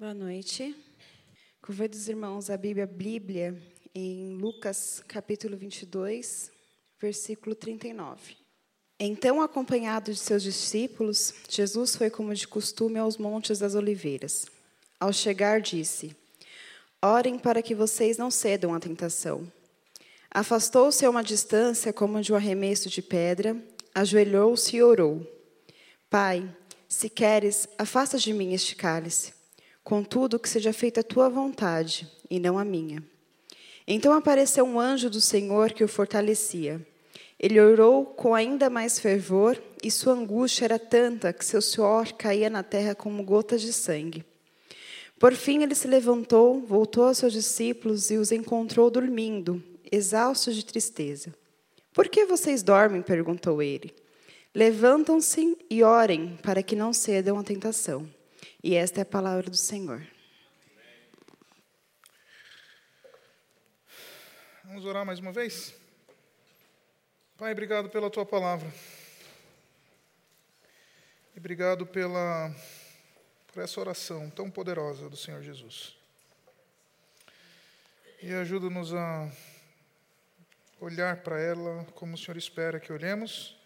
Boa noite. Convido os irmãos a Bíblia, Bíblia em Lucas capítulo 22, versículo 39. Então, acompanhado de seus discípulos, Jesus foi como de costume aos montes das oliveiras. Ao chegar, disse: Orem para que vocês não cedam à tentação. Afastou-se a uma distância como de um arremesso de pedra, ajoelhou-se e orou: Pai, se queres, afasta de mim este cálice. Contudo, que seja feita a tua vontade e não a minha. Então apareceu um anjo do Senhor que o fortalecia. Ele orou com ainda mais fervor e sua angústia era tanta que seu suor caía na terra como gotas de sangue. Por fim, ele se levantou, voltou aos seus discípulos e os encontrou dormindo, exaustos de tristeza. Por que vocês dormem? perguntou ele. Levantam-se e orem para que não cedam à tentação. E esta é a palavra do Senhor. Vamos orar mais uma vez? Pai, obrigado pela tua palavra. E obrigado pela por essa oração tão poderosa do Senhor Jesus. E ajuda-nos a olhar para ela como o Senhor espera que olhemos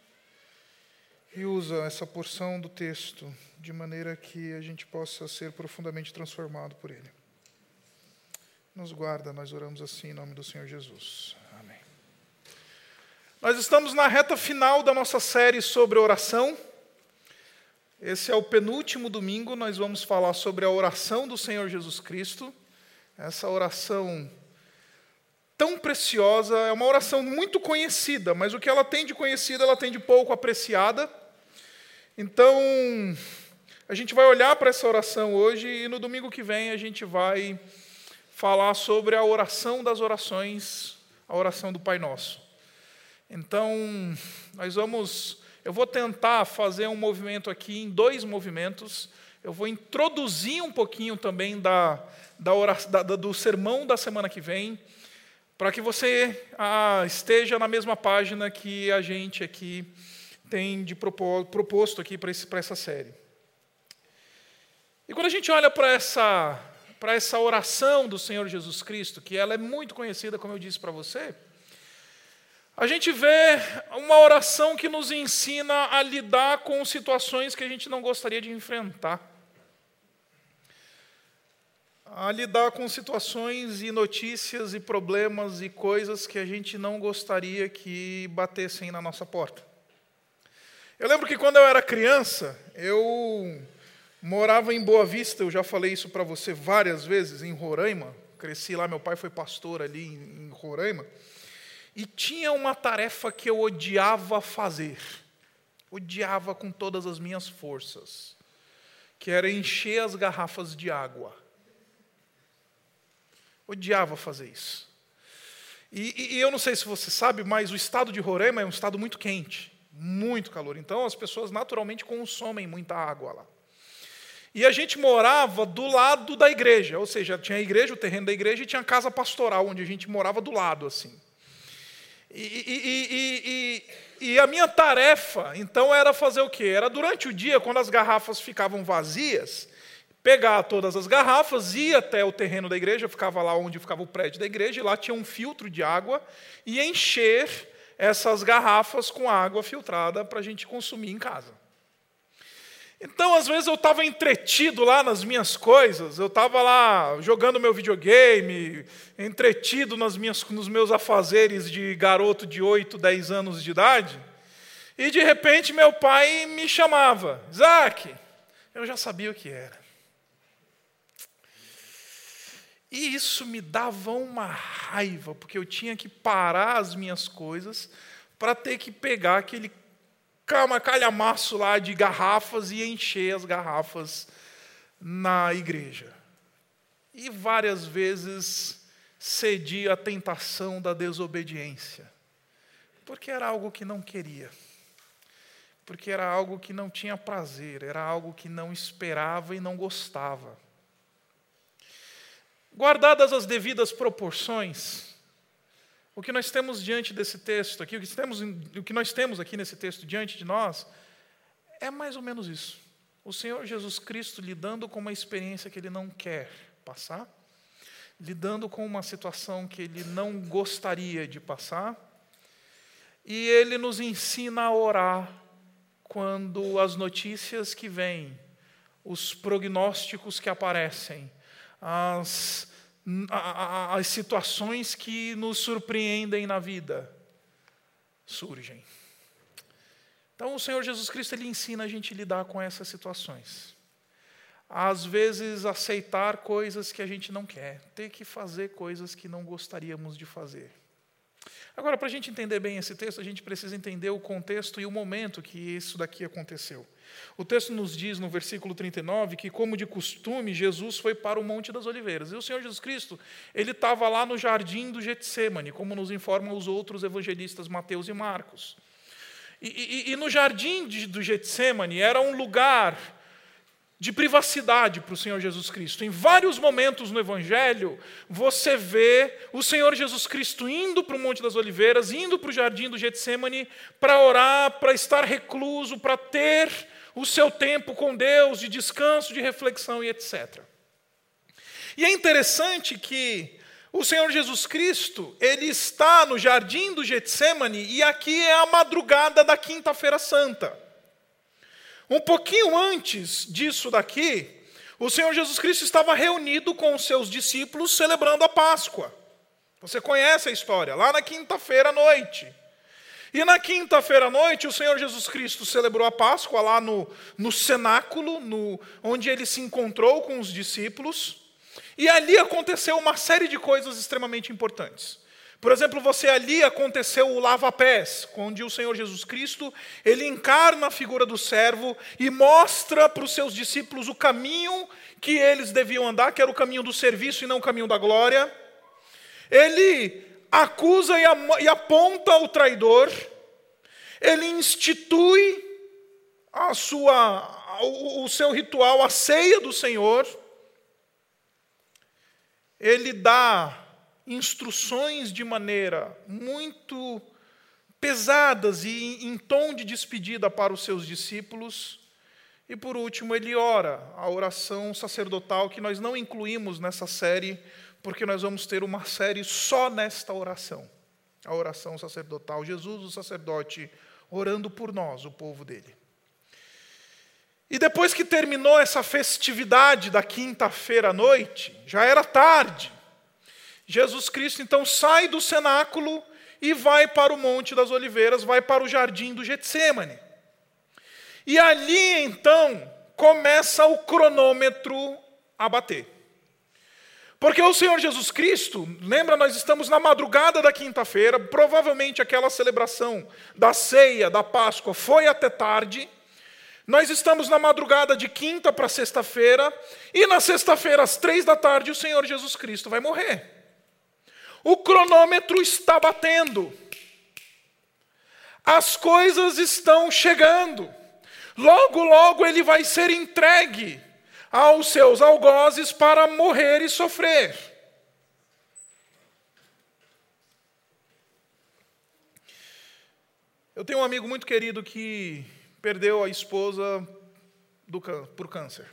e usa essa porção do texto de maneira que a gente possa ser profundamente transformado por ele. Nos guarda, nós oramos assim em nome do Senhor Jesus. Amém. Nós estamos na reta final da nossa série sobre oração. Esse é o penúltimo domingo, nós vamos falar sobre a oração do Senhor Jesus Cristo. Essa oração tão preciosa, é uma oração muito conhecida, mas o que ela tem de conhecida, ela tem de pouco apreciada. Então, a gente vai olhar para essa oração hoje e no domingo que vem a gente vai falar sobre a oração das orações, a oração do Pai Nosso. Então, nós vamos. Eu vou tentar fazer um movimento aqui em dois movimentos. Eu vou introduzir um pouquinho também da, da, oração, da do sermão da semana que vem, para que você ah, esteja na mesma página que a gente aqui tem de proposto aqui para essa série. E quando a gente olha para essa, para essa oração do Senhor Jesus Cristo, que ela é muito conhecida, como eu disse para você, a gente vê uma oração que nos ensina a lidar com situações que a gente não gostaria de enfrentar. A lidar com situações e notícias e problemas e coisas que a gente não gostaria que batessem na nossa porta. Eu lembro que quando eu era criança, eu morava em Boa Vista, eu já falei isso para você várias vezes, em Roraima. Cresci lá, meu pai foi pastor ali em Roraima. E tinha uma tarefa que eu odiava fazer. Odiava com todas as minhas forças. Que era encher as garrafas de água. Odiava fazer isso. E, e, eu não sei se você sabe, mas o estado de Roraima é um estado muito quente muito calor. Então as pessoas naturalmente consomem muita água lá. E a gente morava do lado da igreja, ou seja, tinha a igreja, o terreno da igreja, e tinha a casa pastoral, onde a gente morava do lado, assim. E, e, e, e, a minha tarefa, então, era fazer o quê? Era durante o dia, quando as garrafas ficavam vazias, pegar todas as garrafas, ir até o terreno da igreja, ficava lá onde ficava o prédio da igreja, e lá tinha um filtro de água, e encher essas garrafas com água filtrada para a gente consumir em casa. Então, às vezes, eu estava entretido lá nas minhas coisas, eu estava lá jogando meu videogame, entretido nas minhas, nos meus afazeres de garoto de 8, 10 anos de idade, e de repente meu pai me chamava, Isaac, eu já sabia o que era. E isso me dava uma raiva, porque eu tinha que parar as minhas coisas para ter que pegar aquele calhamaço lá de garrafas e encher as garrafas na igreja. E várias vezes cedi à tentação da desobediência, porque era algo que não queria, porque era algo que não tinha prazer, era algo que não esperava e não gostava. Guardadas as devidas proporções, o que nós temos diante desse texto aqui, o que, temos, o que nós temos aqui nesse texto diante de nós, é mais ou menos isso. o Senhor Jesus Cristo lidando com uma experiência que ele não quer passar, lidando com uma situação que ele não gostaria de passar, e ele nos ensina a orar quando as notícias que vêm, os prognósticos que aparecem, as, as situações que nos surpreendem na vida surgem. Então, o Senhor Jesus Cristo ele ensina a gente a lidar com essas situações. Às vezes, aceitar coisas que a gente não quer, ter que fazer coisas que não gostaríamos de fazer. Agora, para a gente entender bem esse texto, a gente precisa entender o contexto e o momento que isso daqui aconteceu. O texto nos diz, no versículo 39, que, como de costume, Jesus foi para o Monte das Oliveiras. E o Senhor Jesus Cristo, ele estava lá no jardim do Getsemane, como nos informam os outros evangelistas Mateus e Marcos. E, e, e no jardim de, do Getsemane era um lugar de privacidade para o Senhor Jesus Cristo. Em vários momentos no Evangelho, você vê o Senhor Jesus Cristo indo para o Monte das Oliveiras, indo para o jardim do Getsemane para orar, para estar recluso, para ter o seu tempo com Deus de descanso, de reflexão e etc. E é interessante que o Senhor Jesus Cristo, ele está no jardim do Getsemane e aqui é a madrugada da Quinta-feira Santa. Um pouquinho antes disso daqui, o Senhor Jesus Cristo estava reunido com os seus discípulos celebrando a Páscoa. Você conhece a história, lá na quinta-feira à noite. E na quinta-feira à noite, o Senhor Jesus Cristo celebrou a Páscoa lá no, no cenáculo, no, onde ele se encontrou com os discípulos. E ali aconteceu uma série de coisas extremamente importantes. Por exemplo, você ali aconteceu o lava-pés, onde o Senhor Jesus Cristo, ele encarna a figura do servo e mostra para os seus discípulos o caminho que eles deviam andar, que era o caminho do serviço e não o caminho da glória. Ele acusa e aponta o traidor. Ele institui a sua, o seu ritual, a ceia do Senhor ele dá instruções de maneira muito pesadas e em tom de despedida para os seus discípulos. E por último, ele ora, a oração sacerdotal que nós não incluímos nessa série, porque nós vamos ter uma série só nesta oração. A oração sacerdotal, Jesus, o sacerdote, orando por nós, o povo dele. E depois que terminou essa festividade da quinta-feira à noite, já era tarde. Jesus Cristo então sai do cenáculo e vai para o Monte das Oliveiras, vai para o jardim do Getsemane. E ali então começa o cronômetro a bater. Porque o Senhor Jesus Cristo, lembra, nós estamos na madrugada da quinta-feira, provavelmente aquela celebração da ceia, da Páscoa, foi até tarde. Nós estamos na madrugada de quinta para sexta-feira, e na sexta-feira, às três da tarde, o Senhor Jesus Cristo vai morrer. O cronômetro está batendo. As coisas estão chegando. Logo, logo ele vai ser entregue aos seus algozes para morrer e sofrer. Eu tenho um amigo muito querido que perdeu a esposa do, por câncer.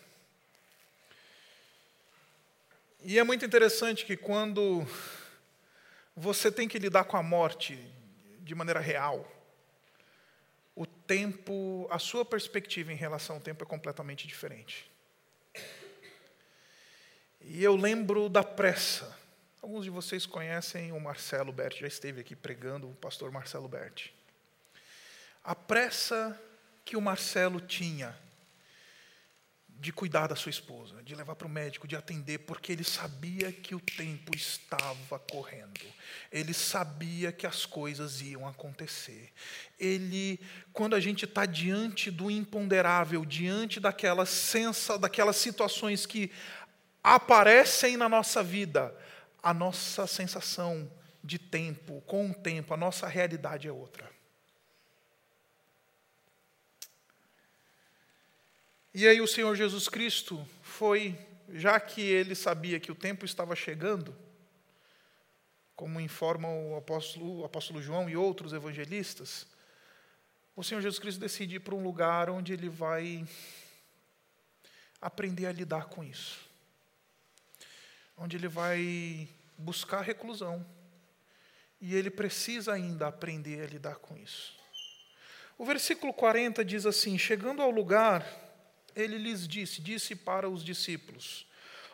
E é muito interessante que quando você tem que lidar com a morte de maneira real, o tempo, a sua perspectiva em relação ao tempo é completamente diferente. E eu lembro da pressa. Alguns de vocês conhecem o Marcelo Berti, já esteve aqui pregando, o pastor Marcelo Berti. A pressa que o Marcelo tinha de cuidar da sua esposa, de levar para o médico, de atender, porque ele sabia que o tempo estava correndo. Ele sabia que as coisas iam acontecer. Ele, quando a gente está diante do imponderável, diante daquelas sensa, daquelas situações que aparecem na nossa vida, a nossa sensação de tempo, com o tempo, a nossa realidade é outra. E aí o Senhor Jesus Cristo foi, já que ele sabia que o tempo estava chegando, como informam o apóstolo, o apóstolo João e outros evangelistas, o Senhor Jesus Cristo decide ir para um lugar onde ele vai aprender a lidar com isso. Onde ele vai buscar reclusão. E ele precisa ainda aprender a lidar com isso. O versículo 40 diz assim: Chegando ao lugar, ele lhes disse, disse para os discípulos: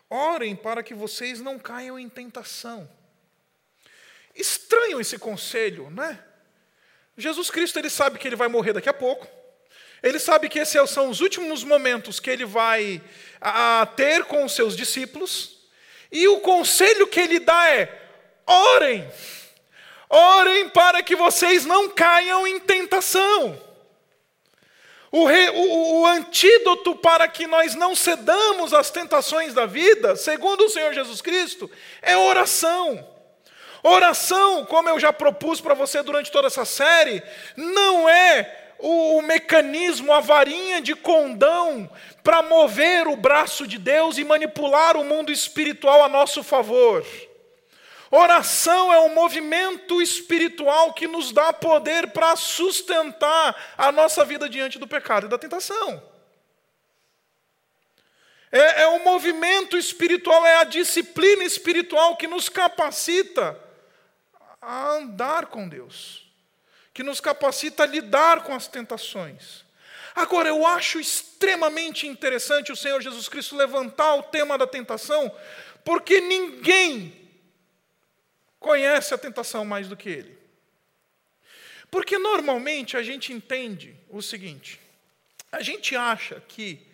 Orem para que vocês não caiam em tentação. Estranho esse conselho, né? Jesus Cristo ele sabe que ele vai morrer daqui a pouco. Ele sabe que esses são os últimos momentos que ele vai a, a ter com os seus discípulos. E o conselho que ele dá é: orem, orem para que vocês não caiam em tentação. O, re, o, o, antídoto para que nós não cedamos às tentações da vida, segundo o Senhor Jesus Cristo, é oração. Oração, como eu já propus para você durante toda essa série, não é o, o mecanismo, a varinha de condão para mover o braço de Deus e manipular o mundo espiritual a nosso favor. Oração é um movimento espiritual que nos dá poder para sustentar a nossa vida diante do pecado e da tentação. É, é um movimento espiritual, é a disciplina espiritual que nos capacita a andar com Deus, que nos capacita a lidar com as tentações. Agora, eu acho extremamente interessante o Senhor Jesus Cristo levantar o tema da tentação, porque ninguém conhece a tentação mais do que ele. Porque normalmente a gente entende o seguinte: a gente acha que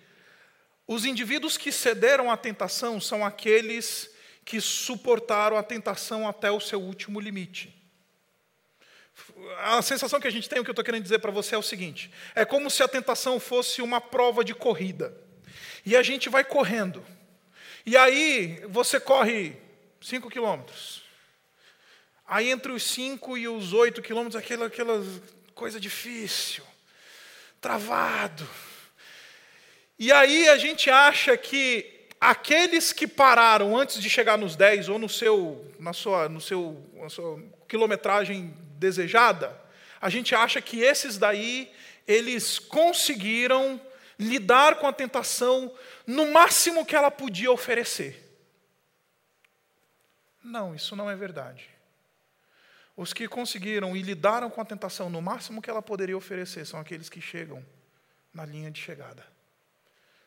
os indivíduos que cederam à tentação são aqueles que suportaram a tentação até o seu último limite. A sensação que a gente tem, o que eu estou querendo dizer para você é o seguinte: é como se a tentação fosse uma prova de corrida. E a gente vai correndo. E aí você corre 5 quilômetros, Aí entre os 5 e os 8 quilômetros, aquela, aquela coisa difícil, travado. E aí a gente acha que aqueles que pararam antes de chegar nos 10 ou no seu, na, sua, no seu, na sua quilometragem desejada, a gente acha que esses daí, eles conseguiram lidar com a tentação no máximo que ela podia oferecer. Não, isso não é verdade. Os que conseguiram e lidaram com a tentação no máximo que ela poderia oferecer são aqueles que chegam na linha de chegada.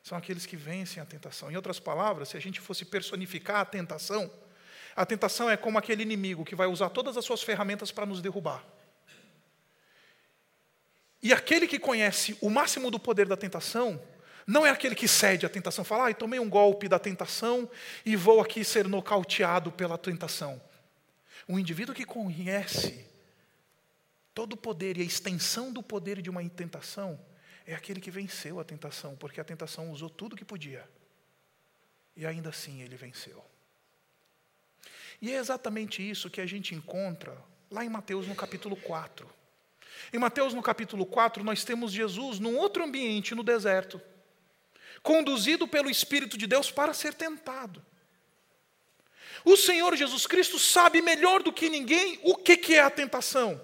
São aqueles que vencem a tentação. Em outras palavras, se a gente fosse personificar a tentação, a tentação é como aquele inimigo que vai usar todas as suas ferramentas para nos derrubar. E aquele que conhece o máximo do poder da tentação, não é aquele que cede à tentação, fala, ah, tomei um golpe da tentação e vou aqui ser nocauteado pela tentação. Um indivíduo que conhece todo o poder e a extensão do poder de uma tentação é aquele que venceu a tentação, porque a tentação usou tudo que podia. E ainda assim ele venceu. E é exatamente isso que a gente encontra lá em Mateus no capítulo 4. Em Mateus no capítulo 4, nós temos Jesus num outro ambiente, no deserto, conduzido pelo Espírito de Deus para ser tentado. O Senhor Jesus Cristo sabe melhor do que ninguém o que é a tentação.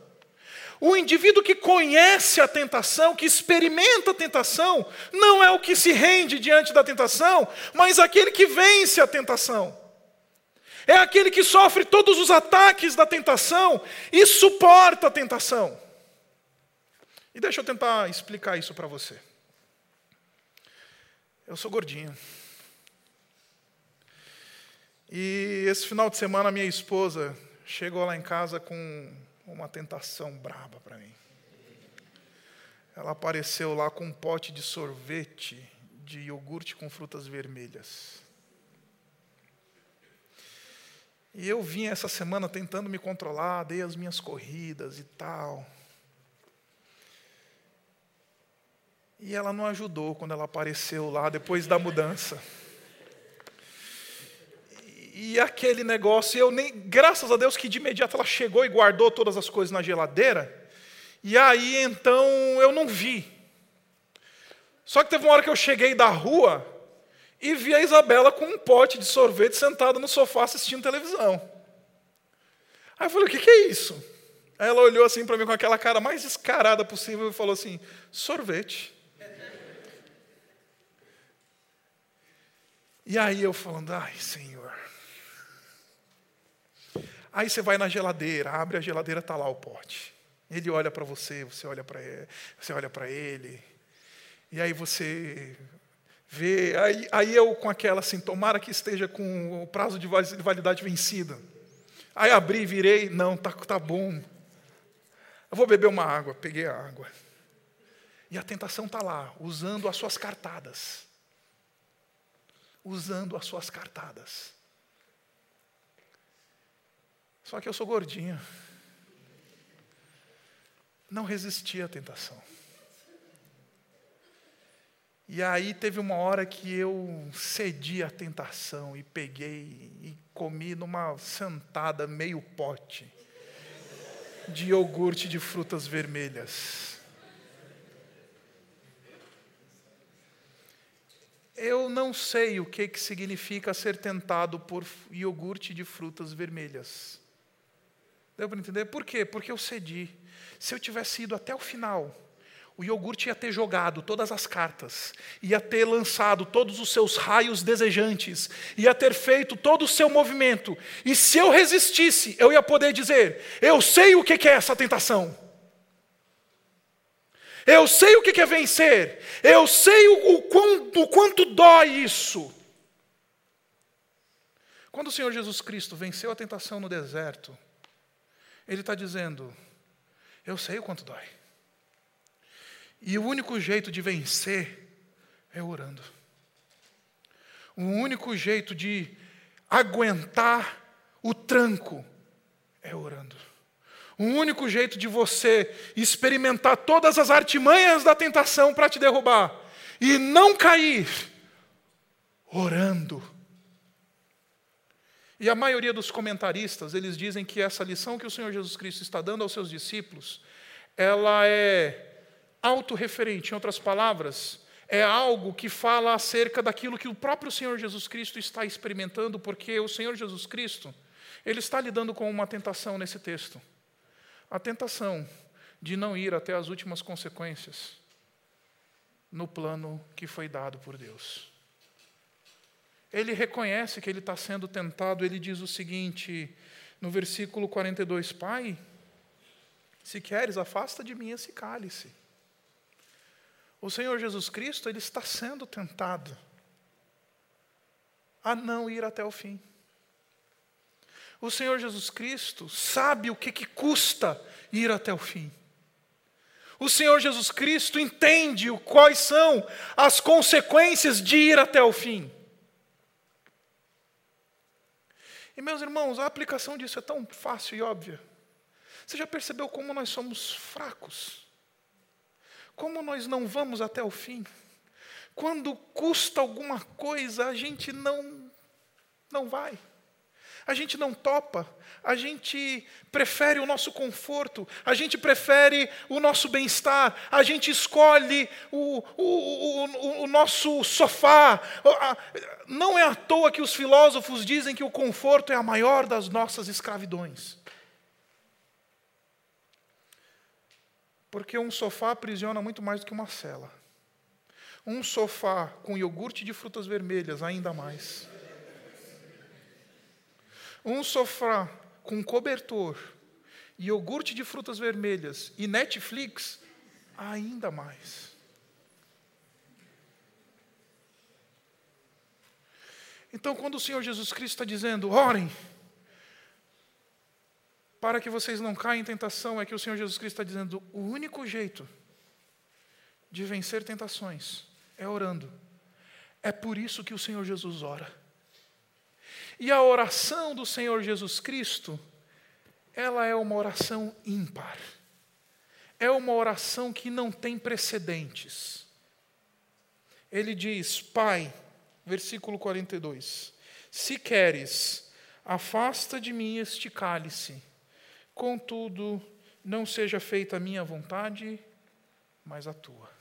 O indivíduo que conhece a tentação, que experimenta a tentação, não é o que se rende diante da tentação, mas aquele que vence a tentação. É aquele que sofre todos os ataques da tentação e suporta a tentação. E deixa eu tentar explicar isso para você. Eu sou gordinho. E esse final de semana, minha esposa chegou lá em casa com uma tentação braba para mim. Ela apareceu lá com um pote de sorvete de iogurte com frutas vermelhas. E eu vim essa semana tentando me controlar, dei as minhas corridas e tal. E ela não ajudou quando ela apareceu lá depois da mudança e aquele negócio, eu nem, graças a Deus que de imediato ela chegou e guardou todas as coisas na geladeira. E aí então eu não vi. Só que teve uma hora que eu cheguei da rua e vi a Isabela com um pote de sorvete sentada no sofá assistindo televisão. Aí eu falei: "O que, é isso?" Aí ela olhou assim para mim com aquela cara mais descarada possível e falou assim: "Sorvete." E aí eu falando, ai, Senhor. Aí você vai na geladeira, abre a geladeira, está lá o pote. Ele olha para você, você olha para ele, você olha para ele. E aí você vê, aí, aí eu com aquela assim, tomara que esteja com o prazo de validade vencido. Aí abri, virei, não, tá, tá bom. Eu vou beber uma água, peguei a água. E a tentação está lá, usando as suas cartadas. Usando as suas cartadas. Só que eu sou gordinho. Não resisti à tentação. E aí teve uma hora que eu cedi à tentação e peguei e comi numa sentada meio pote de iogurte de frutas vermelhas. Eu não sei o que, que significa ser tentado por iogurte de frutas vermelhas. Deu para entender? Por quê? Porque eu cedi. Se eu tivesse ido até o final, o iogurte ia ter jogado todas as cartas, ia ter lançado todos os seus raios desejantes, ia ter feito todo o seu movimento. E se eu resistisse, eu ia poder dizer: Eu sei o que é essa tentação. Eu sei o que é vencer. Eu sei o, o, quanto, o quanto dói isso. Quando o Senhor Jesus Cristo venceu a tentação no deserto, Ele está dizendo: Eu sei o quanto dói. E o único jeito de vencer é orando. O único jeito de aguentar o tranco é orando. O único jeito de você experimentar todas as artimanhas da tentação para te derrubar e não cair, orando. E a maioria dos comentaristas, eles dizem que essa lição que o Senhor Jesus Cristo está dando aos seus discípulos, ela é autorreferente, em outras palavras, é algo que fala acerca daquilo que o próprio Senhor Jesus Cristo está experimentando, porque o Senhor Jesus Cristo, ele está lidando com uma tentação nesse texto. A tentação de não ir até as últimas consequências no plano que foi dado por Deus. Ele reconhece que ele está sendo tentado, ele diz o seguinte, no versículo 42, Pai, se queres, afasta de mim esse cálice. O Senhor Jesus Cristo, ele está sendo tentado a não ir até o fim. O Senhor Jesus Cristo sabe o que, que custa ir até o fim. O Senhor Jesus Cristo entende quais são as consequências de ir até o fim. E meus irmãos, a aplicação disso é tão fácil e óbvia. Você já percebeu como nós somos fracos? Como nós não vamos até o fim? Quando custa alguma coisa, a gente não não vai. A gente não topa, a gente prefere o nosso conforto, a gente prefere o nosso bem-estar, a gente escolhe o, o, o, o, nosso sofá. Não é à toa que os filósofos dizem que o conforto é a maior das nossas escravidões. Porque um sofá aprisiona muito mais do que uma cela. Um sofá com iogurte de frutas vermelhas, ainda mais. Um sofá com cobertor, iogurte de frutas vermelhas e Netflix, ainda mais. Então, quando o Senhor Jesus Cristo está dizendo, orem, para que vocês não caiam em tentação, é que o Senhor Jesus Cristo está dizendo: o único jeito de vencer tentações é orando. É por isso que o Senhor Jesus ora. E a oração do Senhor Jesus Cristo, ela é uma oração ímpar. É uma oração que não tem precedentes. Ele diz: Pai, versículo 42, se queres, afasta de mim este cálice Contudo, não seja feita a minha vontade, mas a tua.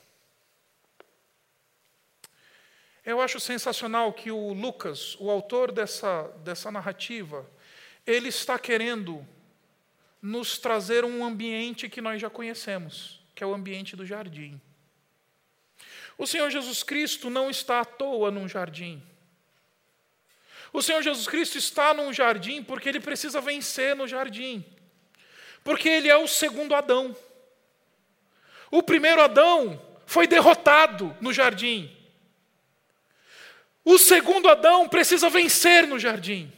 Eu acho sensacional que o Lucas, o autor dessa, dessa narrativa, ele está querendo nos trazer um ambiente que nós já conhecemos, que é o ambiente do jardim. O Senhor Jesus Cristo não está à toa num jardim. O Senhor Jesus Cristo está num jardim porque ele precisa vencer no jardim. Porque ele é o segundo Adão. O primeiro Adão foi derrotado no jardim. O segundo Adão precisa vencer no jardim.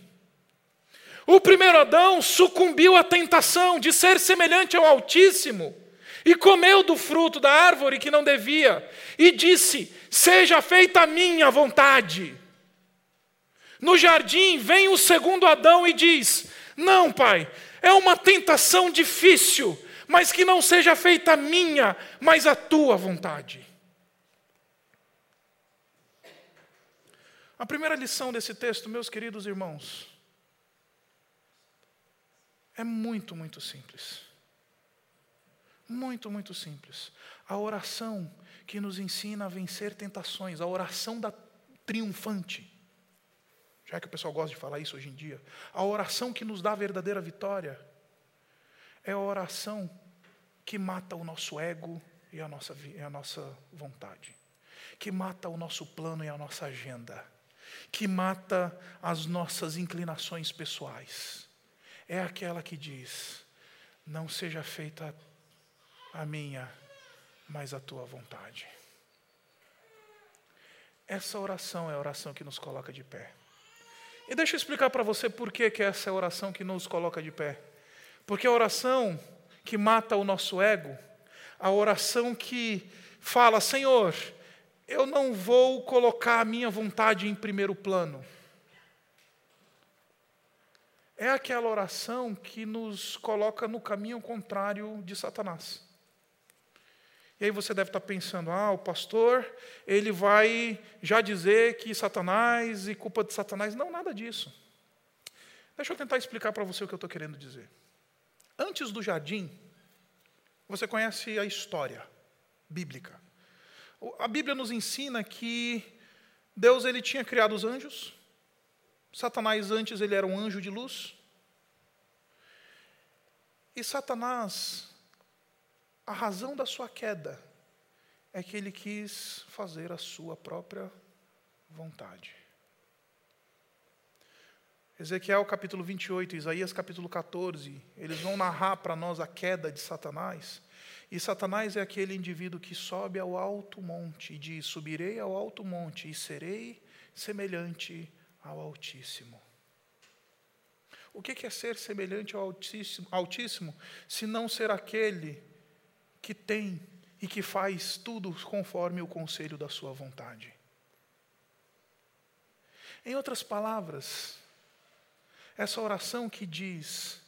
O primeiro Adão sucumbiu à tentação de ser semelhante ao Altíssimo e comeu do fruto da árvore que não devia e disse: Seja feita a minha vontade. No jardim vem o segundo Adão e diz: Não, pai, é uma tentação difícil, mas que não seja feita a minha, mas a tua vontade. A primeira lição desse texto, meus queridos irmãos, é muito, muito simples. Muito, muito simples. A oração que nos ensina a vencer tentações, a oração da triunfante. Já que o pessoal gosta de falar isso hoje em dia, a oração que nos dá a verdadeira vitória é a oração que mata o nosso ego e a nossa, e a nossa vontade, que mata o nosso plano e a nossa agenda, que mata as nossas inclinações pessoais é aquela que diz: Não seja feita a minha, mas a tua vontade. Essa oração é a oração que nos coloca de pé. E deixa eu explicar para você por que, que essa é a oração que nos coloca de pé. Porque a oração que mata o nosso ego, a oração que fala: Senhor, eu não vou colocar a minha vontade em primeiro plano é aquela oração que nos coloca no caminho contrário de Satanás. E aí você deve estar pensando, ah, o pastor, ele vai já dizer que Satanás e culpa de Satanás. Não, nada disso. Deixa eu tentar explicar para você o que eu estou querendo dizer. Antes do jardim, você conhece a história bíblica. A Bíblia nos ensina que Deus ele tinha criado os anjos, Satanás antes ele era um anjo de luz. E Satanás, a razão da sua queda é que ele quis fazer a sua própria vontade. Ezequiel capítulo 28, Isaías capítulo 14, eles vão narrar para nós a queda de Satanás. E Satanás é aquele indivíduo que sobe ao alto monte e diz: Subirei ao alto monte e serei semelhante ao Altíssimo. O que é ser semelhante ao Altíssimo, Altíssimo se não ser aquele que tem e que faz tudo conforme o conselho da sua vontade? Em outras palavras, essa oração que diz: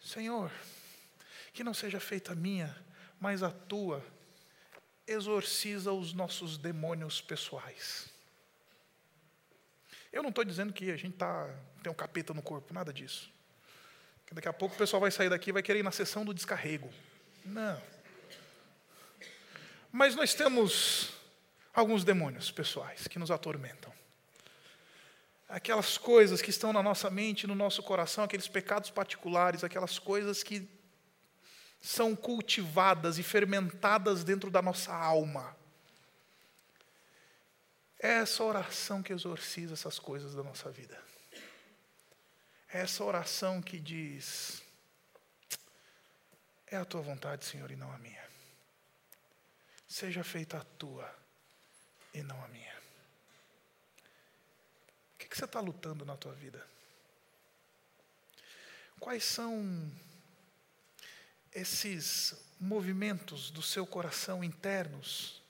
Senhor, que não seja feita a minha, mas a tua, exorciza os nossos demônios pessoais. Eu não estou dizendo que a gente tá, tem um capeta no corpo, nada disso. Daqui a pouco o pessoal vai sair daqui e vai querer ir na sessão do descarrego. Não. Mas nós temos alguns demônios pessoais que nos atormentam. Aquelas coisas que estão na nossa mente, no nosso coração, aqueles pecados particulares, aquelas coisas que são cultivadas e fermentadas dentro da nossa alma. É essa oração que exorciza essas coisas da nossa vida. É essa oração que diz: É a tua vontade, Senhor, e não a minha. Seja feita a tua e não a minha. O que, você está lutando na tua vida? Quais são esses movimentos do seu coração internos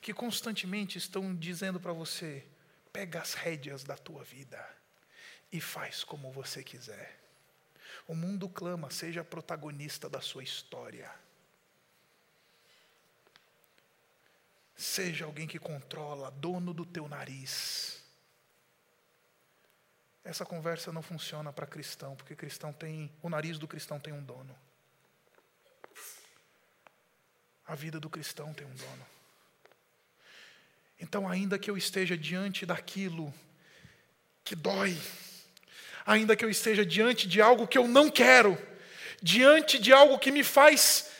que constantemente estão dizendo para você: pega as rédeas da tua vida e faz como você quiser. O mundo clama, seja protagonista da sua história. Seja alguém que controla, dono do teu nariz. Essa conversa não funciona para cristão, porque cristão tem, o nariz do cristão tem um dono. A vida do cristão tem um dono. Então, ainda que eu esteja diante daquilo que dói, ainda que eu esteja diante de algo que eu não quero, diante de algo que me faz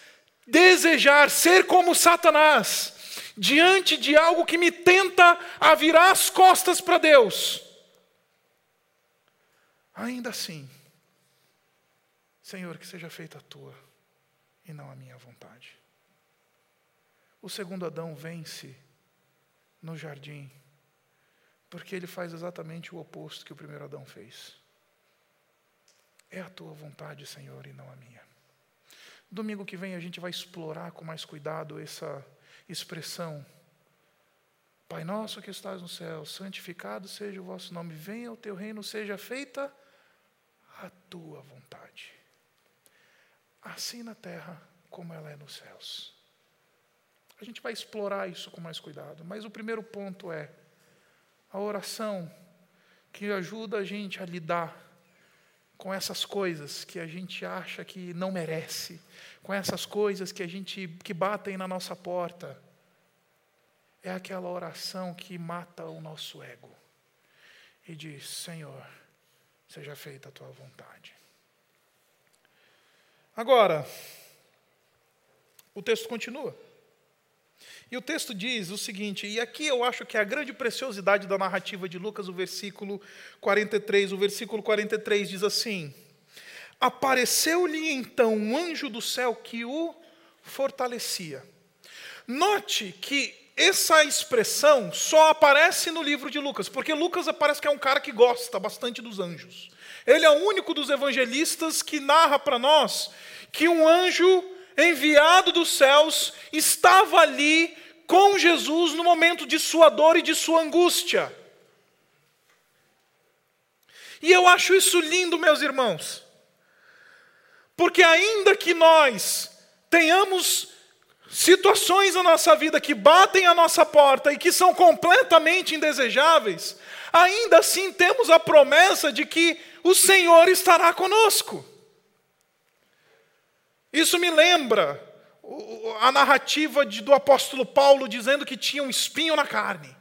desejar ser como Satanás, diante de algo que me tenta a virar as costas para Deus, Ainda assim, Senhor, que seja feita a tua e não a minha vontade. O segundo Adão vence no jardim, porque ele faz exatamente o oposto que o primeiro Adão fez. É a tua vontade, Senhor, e não a minha. Domingo que vem a gente vai explorar com mais cuidado essa expressão. Pai nosso que estás no céu, santificado seja o vosso nome, venha o teu reino, seja feita a tua vontade. Assim na terra como ela é nos céus. A gente vai explorar isso com mais cuidado, mas o primeiro ponto é a oração que ajuda a gente a lidar com essas coisas que a gente acha que não merece, com essas coisas que a gente que batem na nossa porta. É aquela oração que mata o nosso ego e diz: Senhor, seja feita a tua vontade. Agora, o texto continua. E o texto diz o seguinte, e aqui eu acho que é a grande preciosidade da narrativa de Lucas, o versículo 43. O versículo 43 diz assim: Apareceu-lhe então um anjo do céu que o fortalecia. Note que essa expressão só aparece no livro de Lucas, porque Lucas parece que é um cara que gosta bastante dos anjos. Ele é o único dos evangelistas que narra para nós que um anjo enviado dos céus estava ali com Jesus no momento de sua dor e de sua angústia. E eu acho isso lindo, meus irmãos, porque ainda que nós tenhamos situações na nossa vida que batem a nossa porta e que são completamente indesejáveis, ainda assim temos a promessa de que o Senhor estará conosco. Isso me lembra a narrativa de, do apóstolo Paulo dizendo que tinha um espinho na carne.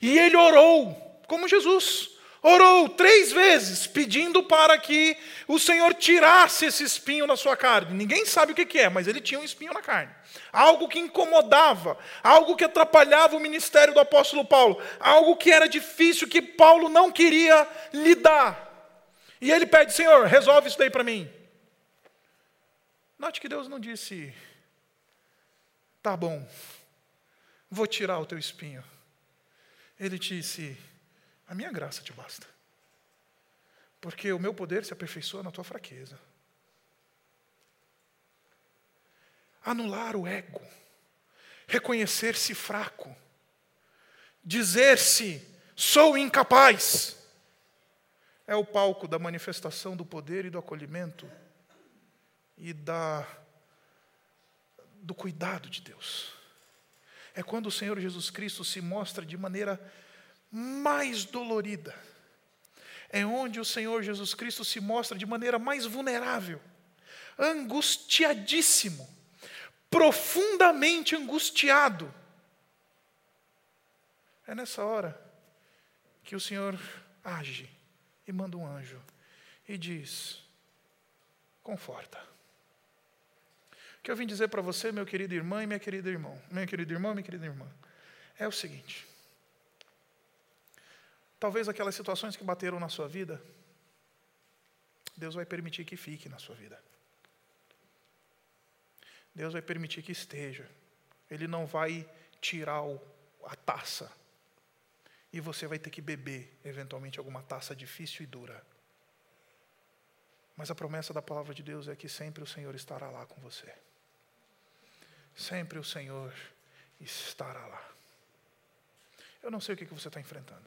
E ele orou, como Jesus. Orou três vezes, pedindo para que o Senhor tirasse esse espinho na sua carne. Ninguém sabe o que é, mas ele tinha um espinho na carne. Algo que incomodava, algo que atrapalhava o ministério do apóstolo Paulo, algo que era difícil, que Paulo não queria lidar. E ele pede, Senhor, resolve isso daí para mim. Note que Deus não disse, tá bom, vou tirar o teu espinho. Ele disse, a minha graça te basta. Porque o meu poder se aperfeiçoa na tua fraqueza. Anular o ego, reconhecer-se fraco, dizer-se sou incapaz, é o palco da manifestação do poder e do acolhimento e da, do cuidado de Deus. É quando o Senhor Jesus Cristo se mostra de maneira mais dolorida. É onde o Senhor Jesus Cristo se mostra de maneira mais vulnerável, angustiadíssimo, profundamente angustiado. É nessa hora que o Senhor age e manda um anjo e diz: conforta. O que eu vim dizer para você, meu querido irmão e minha querida irmão, meu querido irmão e minha querida irmã, é o seguinte: talvez aquelas situações que bateram na sua vida, Deus vai permitir que fique na sua vida. Deus vai permitir que esteja. Ele não vai tirar a taça. E você vai ter que beber, eventualmente, alguma taça difícil e dura. Mas a promessa da palavra de Deus é que sempre o Senhor estará lá com você sempre o Senhor estará lá. Eu não sei o que você está enfrentando.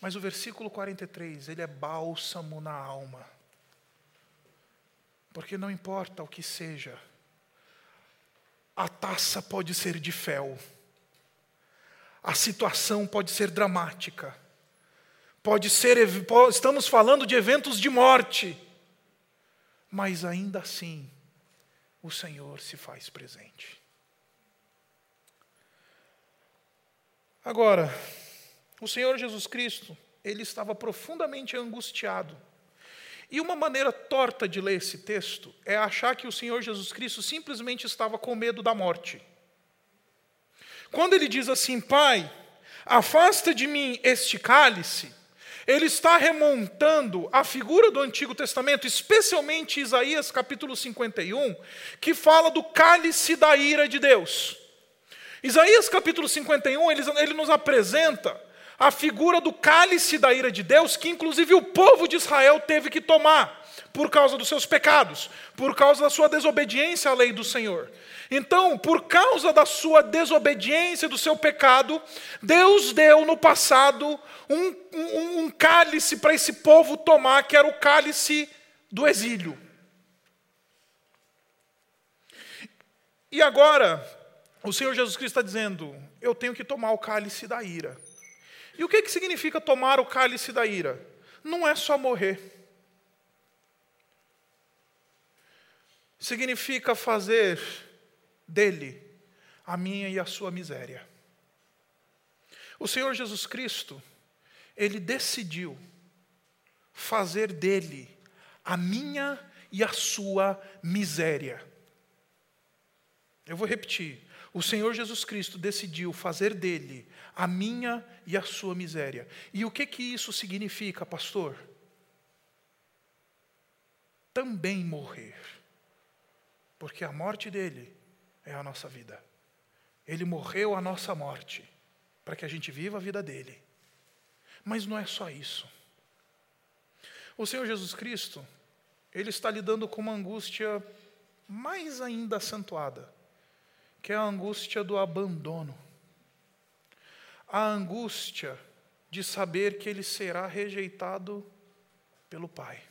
Mas o versículo 43, ele é bálsamo na alma. Porque não importa o que seja, a taça pode ser de fel, a situação pode ser dramática, pode ser, estamos falando de eventos de morte, mas ainda assim, o Senhor se faz presente. Agora, o Senhor Jesus Cristo, ele estava profundamente angustiado. E uma maneira torta de ler esse texto é achar que o Senhor Jesus Cristo simplesmente estava com medo da morte. Quando ele diz assim, Pai, afasta de mim este cálice, ele está remontando a figura do Antigo Testamento, especialmente Isaías capítulo 51, que fala do cálice da ira de Deus. Isaías capítulo 51, ele, ele nos apresenta a figura do cálice da ira de Deus, que inclusive o povo de Israel teve que tomar por causa dos seus pecados, por causa da sua desobediência à lei do Senhor. Então, por causa da sua desobediência, do seu pecado, Deus deu no passado um, um, um cálice para esse povo tomar, que era o cálice do exílio. E agora, o Senhor Jesus Cristo está dizendo: eu tenho que tomar o cálice da ira. E o que, que significa tomar o cálice da ira? Não é só morrer. Significa fazer dele a minha e a sua miséria. O Senhor Jesus Cristo, ele decidiu fazer dele a minha e a sua miséria. Eu vou repetir. O Senhor Jesus Cristo decidiu fazer dele a minha e a sua miséria. E o que que isso significa, pastor? Também morrer. Porque a morte dele é a nossa vida. Ele morreu a nossa morte para que a gente viva a vida dele. Mas não é só isso. O Senhor Jesus Cristo, ele está lidando com uma angústia mais ainda acentuada, que é a angústia do abandono. A angústia de saber que ele será rejeitado pelo Pai.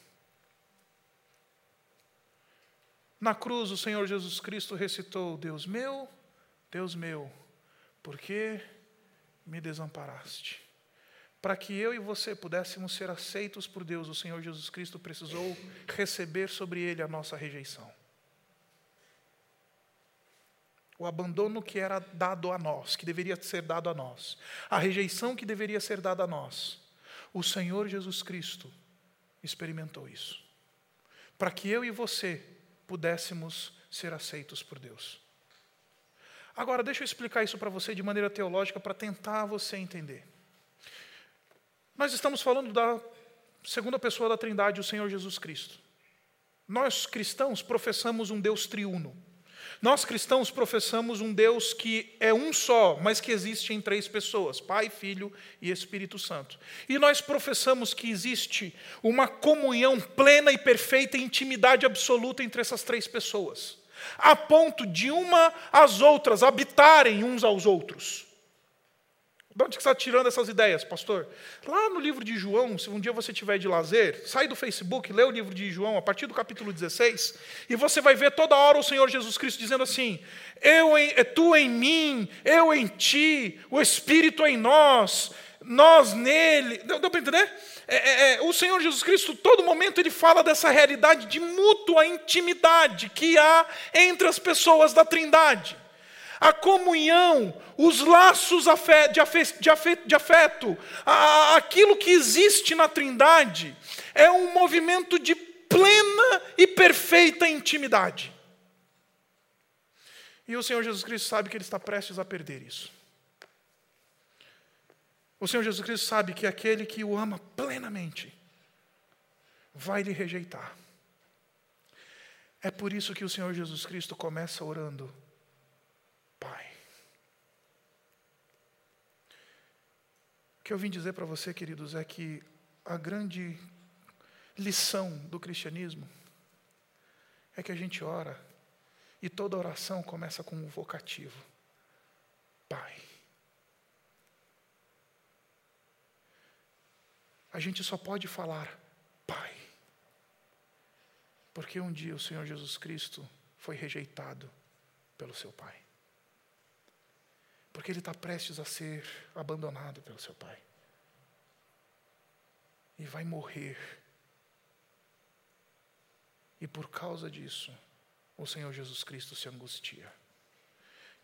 Na cruz, o Senhor Jesus Cristo recitou: Deus meu, Deus meu, por que me desamparaste? Para que eu e você pudéssemos ser aceitos por Deus, o Senhor Jesus Cristo precisou receber sobre ele a nossa rejeição. O abandono que era dado a nós, que deveria ser dado a nós, a rejeição que deveria ser dada a nós, o Senhor Jesus Cristo experimentou isso. Para que eu e você pudéssemos ser aceitos por Deus. Agora, deixa eu explicar isso para você de maneira teológica para tentar você entender. Nós estamos falando da segunda pessoa da Trindade, o Senhor Jesus Cristo. Nós cristãos professamos um Deus triuno. Nós cristãos professamos um Deus que é um só, mas que existe em três pessoas: Pai, Filho e Espírito Santo. E nós professamos que existe uma comunhão plena e perfeita, intimidade absoluta entre essas três pessoas, a ponto de uma às outras habitarem uns aos outros. De onde você está tirando essas ideias, pastor? Lá no livro de João, se um dia você tiver de lazer, sai do Facebook, lê o livro de João, a partir do capítulo 16, e você vai ver toda hora o Senhor Jesus Cristo dizendo assim: Eu em, é tu em mim, eu em ti, o Espírito em nós, nós nele. Deu, deu para entender? É, é, é, o Senhor Jesus Cristo, todo momento, ele fala dessa realidade de mútua intimidade que há entre as pessoas da Trindade a comunhão, os laços de afeto, aquilo que existe na Trindade, é um movimento de plena e perfeita intimidade. E o Senhor Jesus Cristo sabe que ele está prestes a perder isso. O Senhor Jesus Cristo sabe que aquele que o ama plenamente vai lhe rejeitar. É por isso que o Senhor Jesus Cristo começa orando Pai. O que eu vim dizer para você, queridos, é que a grande lição do cristianismo é que a gente ora e toda oração começa com um vocativo: Pai. A gente só pode falar Pai, porque um dia o Senhor Jesus Cristo foi rejeitado pelo seu Pai. Porque ele está prestes a ser abandonado pelo seu pai. E vai morrer. E por causa disso, o Senhor Jesus Cristo se angustia.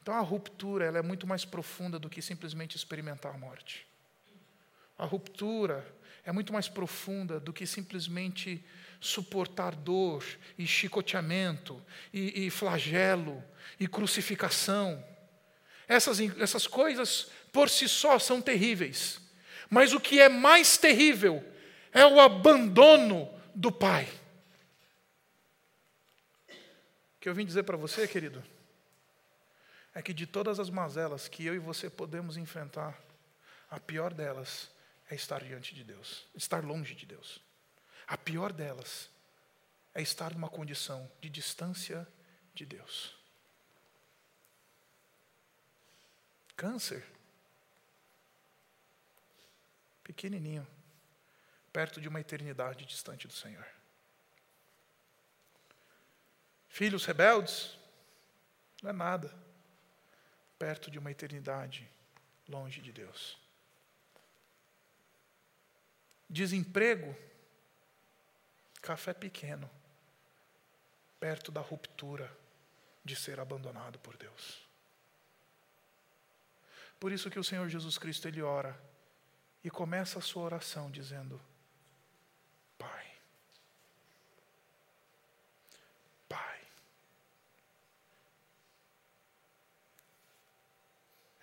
Então a ruptura ela é muito mais profunda do que simplesmente experimentar a morte. A ruptura é muito mais profunda do que simplesmente suportar dor e chicoteamento e, e flagelo e crucificação. Essas, essas coisas por si só são terríveis. Mas o que é mais terrível é o abandono do pai. O que eu vim dizer para você, querido, é que de todas as mazelas que eu e você podemos enfrentar, a pior delas é estar diante de Deus, estar longe de Deus. A pior delas é estar numa condição de distância de Deus. Câncer. Pequenininho, perto de uma eternidade distante do Senhor. Filhos rebeldes, não é nada, perto de uma eternidade longe de Deus. Desemprego, café pequeno, perto da ruptura de ser abandonado por Deus. Por isso que o Senhor Jesus Cristo ele ora e começa a sua oração dizendo: Pai, Pai.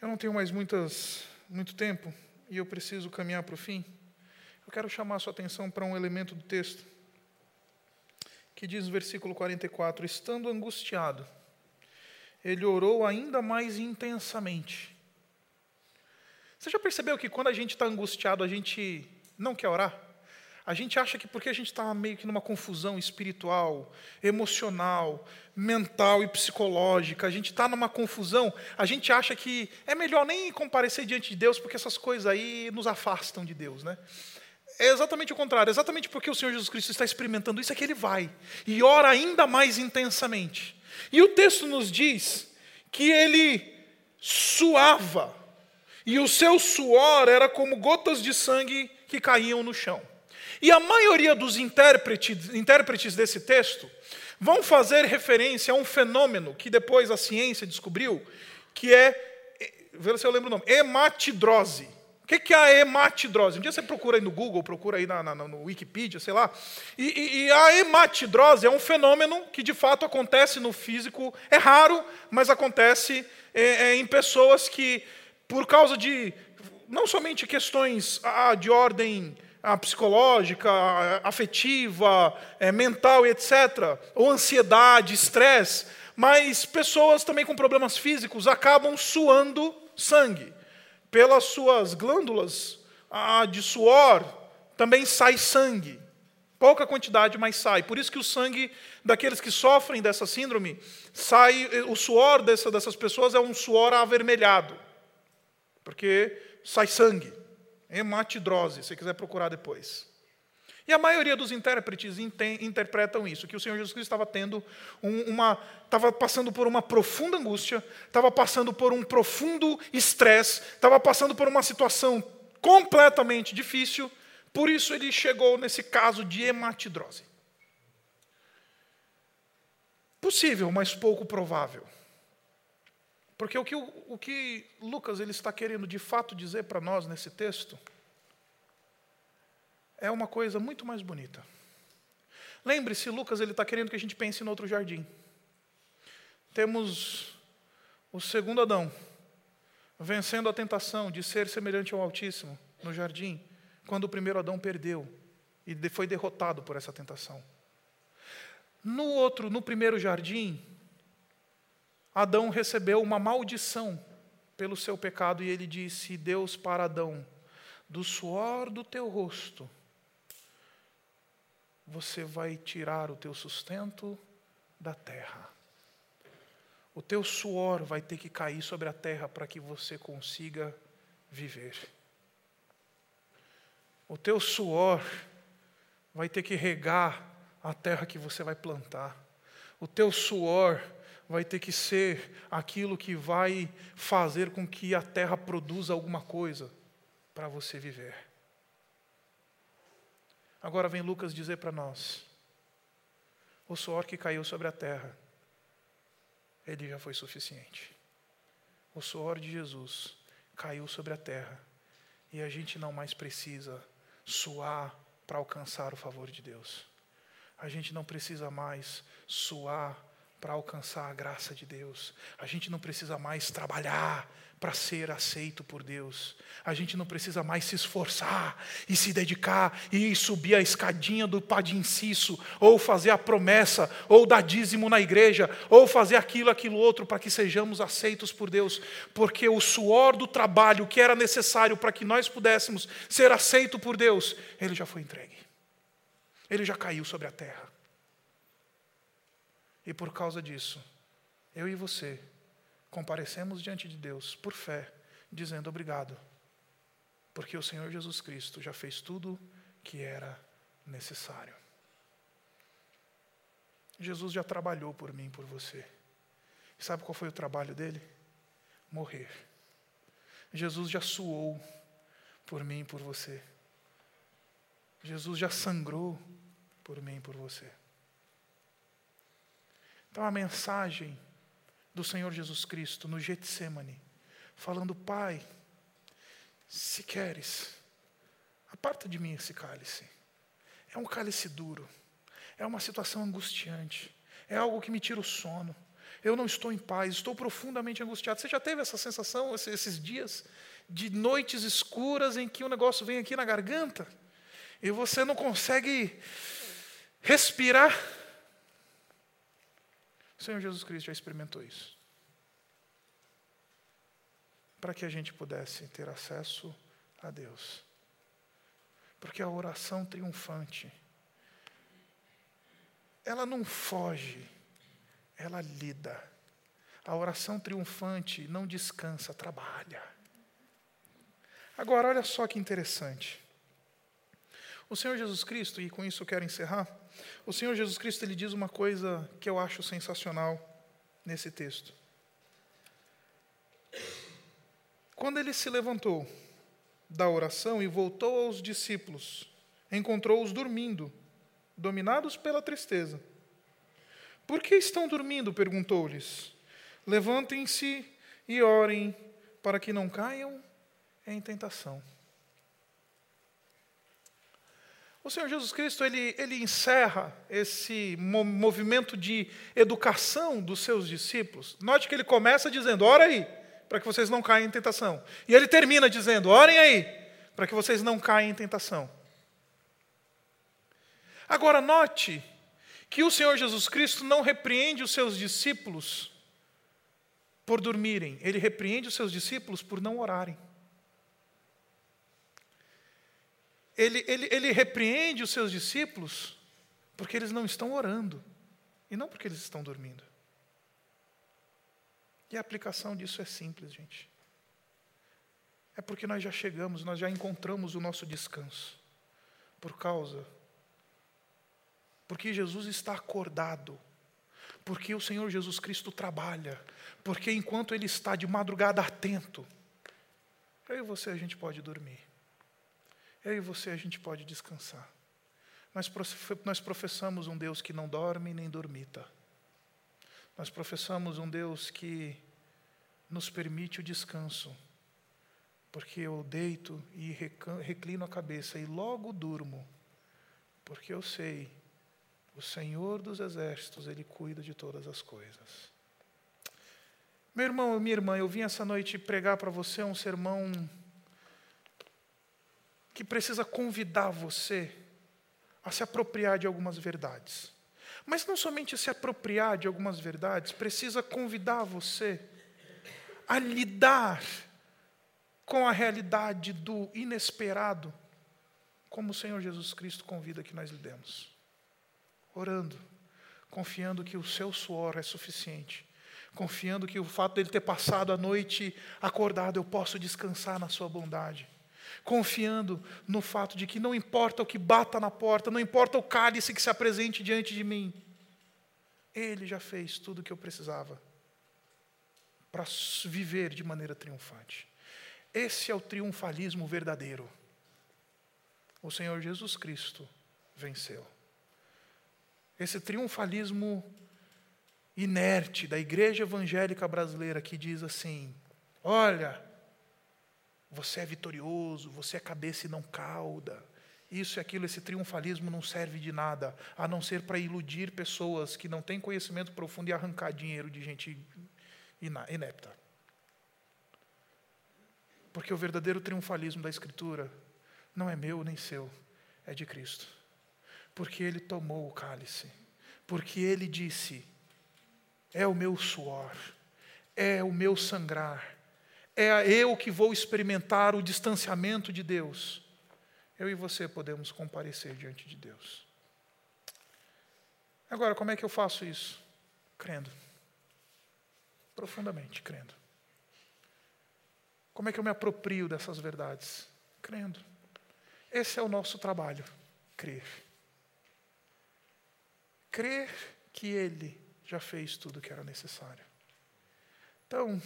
Eu não tenho mais muitas, muito tempo e eu preciso caminhar para o fim. Eu quero chamar a sua atenção para um elemento do texto que diz no versículo 44: Estando angustiado, ele orou ainda mais intensamente você já percebeu que quando a gente está angustiado, a gente não quer orar? A gente acha que porque a gente está meio que numa confusão espiritual, emocional, mental e psicológica, a gente está numa confusão, a gente acha que é melhor nem comparecer diante de Deus, porque essas coisas aí nos afastam de Deus, né? É exatamente o contrário, exatamente porque o Senhor Jesus Cristo está experimentando isso, é que ele vai e ora ainda mais intensamente. E o texto nos diz que ele suava e o seu suor era como gotas de sangue que caíam no chão. E a maioria dos intérpretes, intérpretes desse texto vão fazer referência a um fenômeno que depois a ciência descobriu, que é, vê se eu lembro o nome, hematidrose. O que é a hematidrose? Um dia você procura aí no Google, procura aí na, na, no Wikipedia, sei lá. E, e, e, a hematidrose é um fenômeno que de fato acontece no físico, é raro, mas acontece é, é, em pessoas que por causa de não somente questões ah, de ordem ah, psicológica, afetiva, é, mental, etc., ou ansiedade, estresse, mas pessoas também com problemas físicos acabam suando sangue. Pelas suas glândulas ah, de suor também sai sangue. Pouca quantidade, mas sai. Por isso que o sangue daqueles que sofrem dessa síndrome sai, o suor dessa, dessas pessoas é um suor avermelhado porque sai sangue. Hematidrose, se quiser procurar depois. E a maioria dos intérpretes interpretam isso, que o Senhor Jesus Cristo estava tendo um, uma, estava passando por uma profunda angústia, estava passando por um profundo estresse, estava passando por uma situação completamente difícil, por isso ele chegou nesse caso de hematidrose. Possível, mas pouco provável. Porque o que, o que Lucas ele está querendo de fato dizer para nós nesse texto é uma coisa muito mais bonita. Lembre-se, Lucas ele está querendo que a gente pense no outro jardim. Temos o segundo Adão vencendo a tentação de ser semelhante ao Altíssimo no jardim, quando o primeiro Adão perdeu e foi derrotado por essa tentação. No outro, no primeiro jardim, Adão recebeu uma maldição pelo seu pecado e ele disse: Deus para Adão, do suor do teu rosto, você vai tirar o teu sustento da terra. O teu suor vai ter que cair sobre a terra para que você consiga viver. O teu suor vai ter que regar a terra que você vai plantar. O teu suor vai ter que ser aquilo que vai fazer com que a terra produza alguma coisa para você viver. Agora vem Lucas dizer para nós: o suor que caiu sobre a terra, ele já foi suficiente. O suor de Jesus caiu sobre a terra e a gente não mais precisa suar para alcançar o favor de Deus. A gente não precisa mais suar para alcançar a graça de Deus. A gente não precisa mais trabalhar para ser aceito por Deus. A gente não precisa mais se esforçar e se dedicar e subir a escadinha do pá de inciso, ou fazer a promessa, ou dar dízimo na igreja, ou fazer aquilo, aquilo outro para que sejamos aceitos por Deus, porque o suor do trabalho que era necessário para que nós pudéssemos ser aceitos por Deus, ele já foi entregue. Ele já caiu sobre a terra. E por causa disso, eu e você comparecemos diante de Deus por fé, dizendo obrigado, porque o Senhor Jesus Cristo já fez tudo que era necessário. Jesus já trabalhou por mim, por você. Sabe qual foi o trabalho dele? Morrer. Jesus já suou por mim, por você. Jesus já sangrou por mim, por você. Então a mensagem do Senhor Jesus Cristo no Getsemane, falando: Pai, se queres, aparta de mim esse cálice. É um cálice duro, é uma situação angustiante, é algo que me tira o sono. Eu não estou em paz, estou profundamente angustiado. Você já teve essa sensação esses dias de noites escuras em que o negócio vem aqui na garganta e você não consegue respirar? O Senhor Jesus Cristo já experimentou isso. Para que a gente pudesse ter acesso a Deus. Porque a oração triunfante, ela não foge, ela lida. A oração triunfante não descansa, trabalha. Agora, olha só que interessante. O Senhor Jesus Cristo, e com isso eu quero encerrar, o Senhor Jesus Cristo ele diz uma coisa que eu acho sensacional nesse texto. Quando ele se levantou da oração e voltou aos discípulos, encontrou-os dormindo, dominados pela tristeza. Por que estão dormindo? perguntou-lhes. Levantem-se e orem para que não caiam em tentação. O Senhor Jesus Cristo ele, ele encerra esse movimento de educação dos seus discípulos. Note que ele começa dizendo: ora aí, para que vocês não caiam em tentação. E ele termina dizendo: orem aí, para que vocês não caiam em tentação. Agora, note que o Senhor Jesus Cristo não repreende os seus discípulos por dormirem, ele repreende os seus discípulos por não orarem. Ele, ele, ele repreende os seus discípulos porque eles não estão orando e não porque eles estão dormindo. E a aplicação disso é simples, gente. É porque nós já chegamos, nós já encontramos o nosso descanso. Por causa. Porque Jesus está acordado. Porque o Senhor Jesus Cristo trabalha. Porque enquanto Ele está de madrugada atento, eu e você a gente pode dormir. Eu e você, a gente pode descansar. Nós, nós professamos um Deus que não dorme nem dormita. Nós professamos um Deus que nos permite o descanso, porque eu deito e reclino a cabeça e logo durmo, porque eu sei, o Senhor dos exércitos, Ele cuida de todas as coisas. Meu irmão, minha irmã, eu vim essa noite pregar para você um sermão que precisa convidar você a se apropriar de algumas verdades. Mas não somente se apropriar de algumas verdades, precisa convidar você a lidar com a realidade do inesperado, como o Senhor Jesus Cristo convida que nós lidemos. Orando, confiando que o seu suor é suficiente, confiando que o fato dele ter passado a noite acordado, eu posso descansar na sua bondade confiando no fato de que não importa o que bata na porta, não importa o cálice que se apresente diante de mim, Ele já fez tudo o que eu precisava para viver de maneira triunfante. Esse é o triunfalismo verdadeiro. O Senhor Jesus Cristo venceu. Esse triunfalismo inerte da igreja evangélica brasileira que diz assim: olha, você é vitorioso, você é cabeça e não cauda. Isso e aquilo, esse triunfalismo não serve de nada, a não ser para iludir pessoas que não têm conhecimento profundo e arrancar dinheiro de gente inepta. Porque o verdadeiro triunfalismo da Escritura não é meu nem seu, é de Cristo. Porque Ele tomou o cálice, porque Ele disse: é o meu suor, é o meu sangrar, é eu que vou experimentar o distanciamento de Deus eu e você podemos comparecer diante de Deus. Agora, como é que eu faço isso? Crendo. Profundamente crendo. Como é que eu me aproprio dessas verdades? Crendo. Esse é o nosso trabalho, crer. Crer que Ele já fez tudo o que era necessário. Então,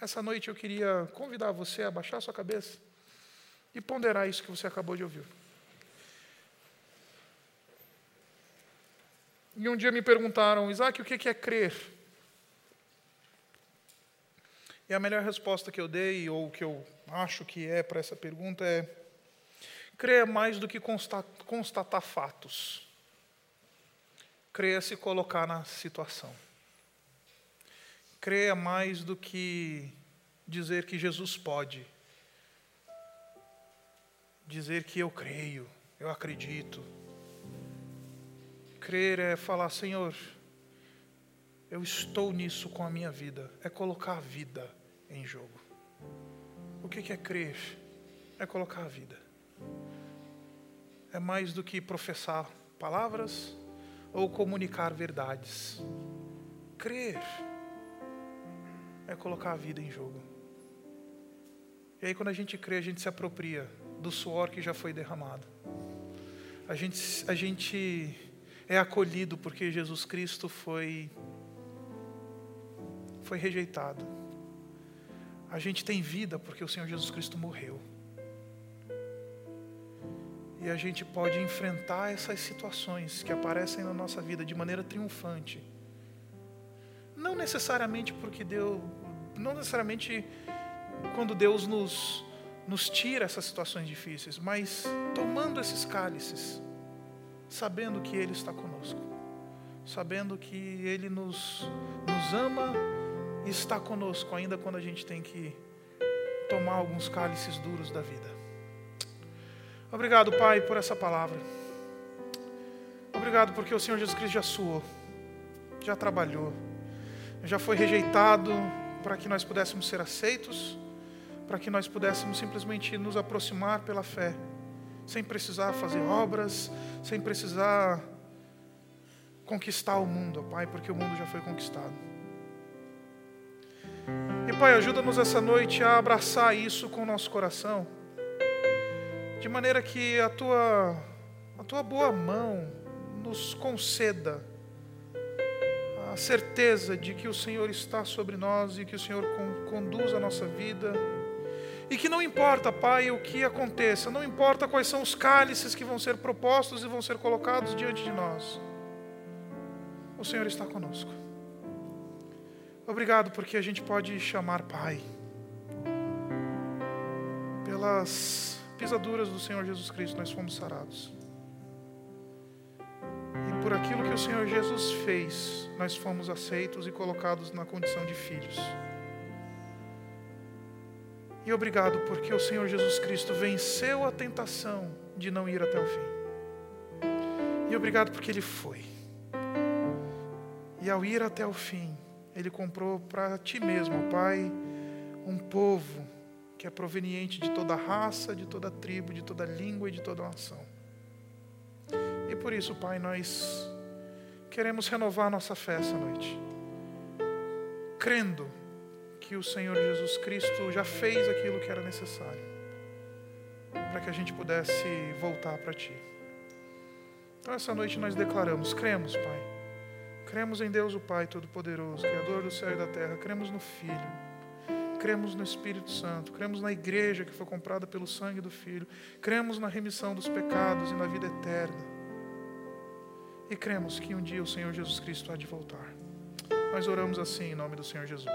essa noite eu queria convidar você a baixar sua cabeça e ponderar isso que você acabou de ouvir. E um dia me perguntaram, Isaac, o que é crer? E a melhor resposta que eu dei, ou que eu acho que é para essa pergunta, é: crer é mais do que constatar fatos. Crer é se colocar na situação. Crer é mais do que dizer que Jesus pode dizer que eu creio, eu acredito. Crer é falar, Senhor, eu estou nisso com a minha vida, é colocar a vida em jogo. O que é crer? É colocar a vida. É mais do que professar palavras ou comunicar verdades. Crer é colocar a vida em jogo. E aí, quando a gente crê, a gente se apropria do suor que já foi derramado. A gente, a gente é acolhido porque Jesus Cristo foi, foi rejeitado. A gente tem vida porque o Senhor Jesus Cristo morreu. E a gente pode enfrentar essas situações que aparecem na nossa vida de maneira triunfante. Não necessariamente porque Deus, não necessariamente quando Deus nos nos tira essas situações difíceis, mas tomando esses cálices, sabendo que Ele está conosco, sabendo que Ele nos, nos ama e está conosco, ainda quando a gente tem que tomar alguns cálices duros da vida. Obrigado, Pai, por essa palavra. Obrigado porque o Senhor Jesus Cristo já suou, já trabalhou, já foi rejeitado para que nós pudéssemos ser aceitos para que nós pudéssemos simplesmente nos aproximar pela fé, sem precisar fazer obras, sem precisar conquistar o mundo, Pai, porque o mundo já foi conquistado. E Pai, ajuda-nos essa noite a abraçar isso com o nosso coração, de maneira que a tua, a tua boa mão nos conceda certeza de que o Senhor está sobre nós e que o Senhor conduz a nossa vida e que não importa, Pai, o que aconteça, não importa quais são os cálices que vão ser propostos e vão ser colocados diante de nós, o Senhor está conosco. Obrigado porque a gente pode chamar Pai, pelas pisaduras do Senhor Jesus Cristo nós fomos sarados. Por aquilo que o Senhor Jesus fez, nós fomos aceitos e colocados na condição de filhos. E obrigado porque o Senhor Jesus Cristo venceu a tentação de não ir até o fim. E obrigado porque Ele foi. E ao ir até o fim, Ele comprou para Ti mesmo, Pai, um povo que é proveniente de toda raça, de toda tribo, de toda língua e de toda nação. E por isso, Pai, nós queremos renovar nossa fé essa noite, crendo que o Senhor Jesus Cristo já fez aquilo que era necessário para que a gente pudesse voltar para Ti. Então, essa noite nós declaramos: cremos, Pai. Cremos em Deus, o Pai Todo-Poderoso, Criador do céu e da terra. Cremos no Filho. Cremos no Espírito Santo. Cremos na igreja que foi comprada pelo sangue do Filho. Cremos na remissão dos pecados e na vida eterna. E cremos que um dia o Senhor Jesus Cristo há de voltar. Nós oramos assim em nome do Senhor Jesus.